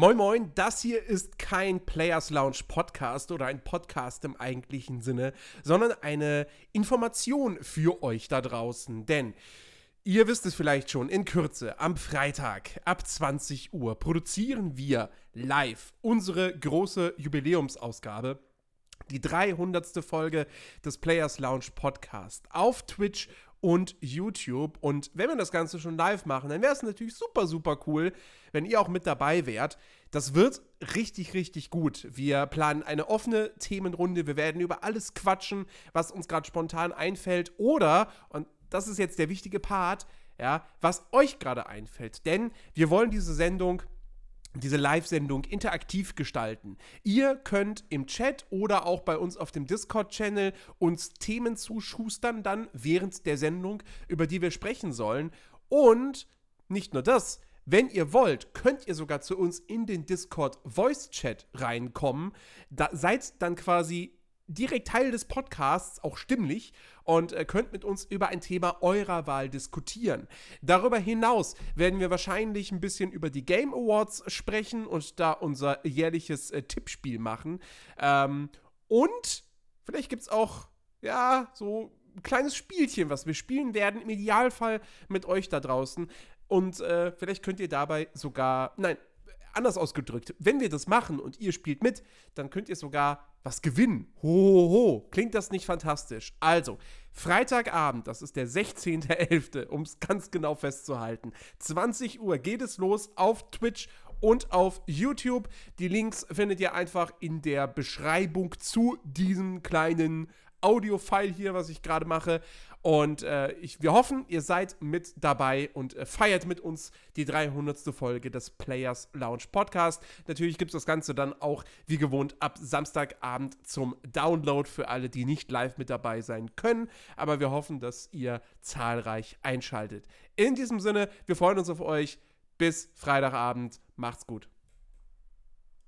Moin Moin, das hier ist kein Players Lounge Podcast oder ein Podcast im eigentlichen Sinne, sondern eine Information für euch da draußen. Denn ihr wisst es vielleicht schon, in Kürze, am Freitag ab 20 Uhr produzieren wir live unsere große Jubiläumsausgabe die 300. Folge des Players Lounge Podcast auf Twitch und YouTube. Und wenn wir das Ganze schon live machen, dann wäre es natürlich super, super cool, wenn ihr auch mit dabei wärt. Das wird richtig, richtig gut. Wir planen eine offene Themenrunde. Wir werden über alles quatschen, was uns gerade spontan einfällt. Oder, und das ist jetzt der wichtige Part, ja, was euch gerade einfällt. Denn wir wollen diese Sendung diese Live-Sendung interaktiv gestalten. Ihr könnt im Chat oder auch bei uns auf dem Discord-Channel uns Themen zuschustern, dann während der Sendung, über die wir sprechen sollen. Und nicht nur das, wenn ihr wollt, könnt ihr sogar zu uns in den Discord Voice Chat reinkommen. Da seid dann quasi direkt Teil des Podcasts, auch stimmlich, und äh, könnt mit uns über ein Thema eurer Wahl diskutieren. Darüber hinaus werden wir wahrscheinlich ein bisschen über die Game Awards sprechen und da unser jährliches äh, Tippspiel machen. Ähm, und vielleicht gibt es auch, ja, so ein kleines Spielchen, was wir spielen werden, im Idealfall mit euch da draußen. Und äh, vielleicht könnt ihr dabei sogar, nein, anders ausgedrückt, wenn wir das machen und ihr spielt mit, dann könnt ihr sogar was gewinnen. Ho, ho, ho. Klingt das nicht fantastisch? Also, Freitagabend, das ist der 16.11., um es ganz genau festzuhalten, 20 Uhr geht es los auf Twitch und auf YouTube. Die Links findet ihr einfach in der Beschreibung zu diesem kleinen Audio-File hier, was ich gerade mache. Und äh, ich, wir hoffen, ihr seid mit dabei und äh, feiert mit uns die 300. Folge des Players Lounge Podcast. Natürlich gibt es das Ganze dann auch wie gewohnt ab Samstagabend zum Download für alle, die nicht live mit dabei sein können. Aber wir hoffen, dass ihr zahlreich einschaltet. In diesem Sinne, wir freuen uns auf euch. Bis Freitagabend. Macht's gut.